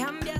cambias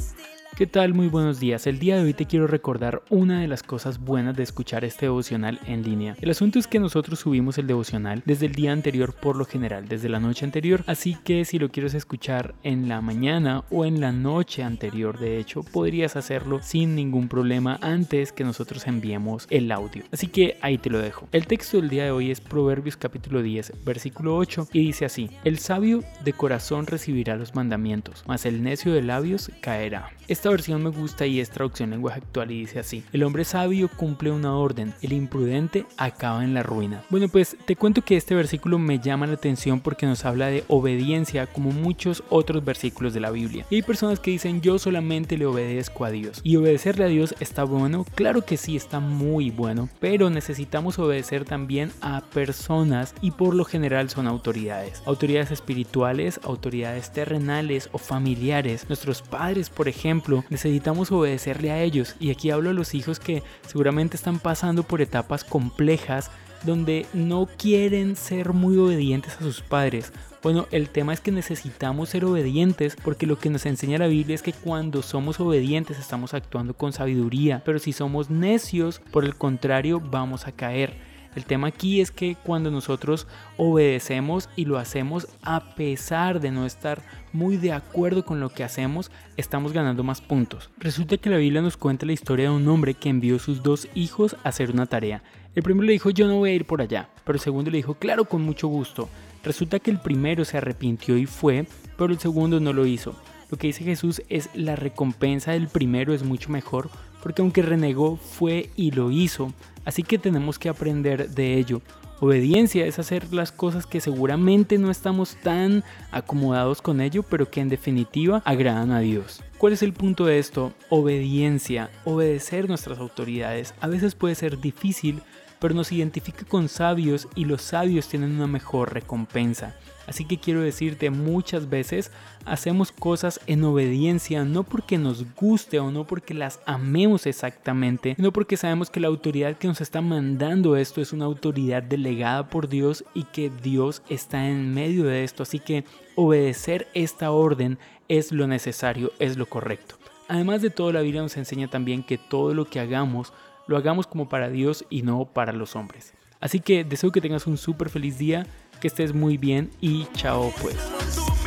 ¿Qué tal? Muy buenos días. El día de hoy te quiero recordar una de las cosas buenas de escuchar este devocional en línea. El asunto es que nosotros subimos el devocional desde el día anterior por lo general, desde la noche anterior, así que si lo quieres escuchar en la mañana o en la noche anterior, de hecho, podrías hacerlo sin ningún problema antes que nosotros enviemos el audio. Así que ahí te lo dejo. El texto del día de hoy es Proverbios capítulo 10, versículo 8 y dice así: El sabio de corazón recibirá los mandamientos, mas el necio de labios caerá. Esta versión me gusta y es traducción en lenguaje actual y dice así, el hombre sabio cumple una orden, el imprudente acaba en la ruina. Bueno pues te cuento que este versículo me llama la atención porque nos habla de obediencia como muchos otros versículos de la Biblia. Y hay personas que dicen yo solamente le obedezco a Dios. ¿Y obedecerle a Dios está bueno? Claro que sí, está muy bueno, pero necesitamos obedecer también a personas y por lo general son autoridades. Autoridades espirituales, autoridades terrenales o familiares. Nuestros padres, por ejemplo, necesitamos obedecerle a ellos. Y aquí hablo a los hijos que seguramente están pasando por etapas complejas donde no quieren ser muy obedientes a sus padres. Bueno, el tema es que necesitamos ser obedientes porque lo que nos enseña la Biblia es que cuando somos obedientes estamos actuando con sabiduría, pero si somos necios, por el contrario, vamos a caer. El tema aquí es que cuando nosotros obedecemos y lo hacemos a pesar de no estar muy de acuerdo con lo que hacemos, estamos ganando más puntos. Resulta que la Biblia nos cuenta la historia de un hombre que envió a sus dos hijos a hacer una tarea. El primero le dijo yo no voy a ir por allá, pero el segundo le dijo claro con mucho gusto. Resulta que el primero se arrepintió y fue, pero el segundo no lo hizo. Lo que dice Jesús es la recompensa del primero es mucho mejor porque aunque renegó fue y lo hizo. Así que tenemos que aprender de ello. Obediencia es hacer las cosas que seguramente no estamos tan acomodados con ello, pero que en definitiva agradan a Dios. ¿Cuál es el punto de esto? Obediencia, obedecer nuestras autoridades. A veces puede ser difícil, pero nos identifica con sabios y los sabios tienen una mejor recompensa. Así que quiero decirte, muchas veces hacemos cosas en obediencia, no porque nos guste o no porque las amemos exactamente, sino porque sabemos que la autoridad que nos está mandando esto es una autoridad delegada por Dios y que Dios está en medio de esto. Así que obedecer esta orden es lo necesario, es lo correcto. Además de todo, la Biblia nos enseña también que todo lo que hagamos lo hagamos como para Dios y no para los hombres. Así que deseo que tengas un súper feliz día, que estés muy bien y chao pues.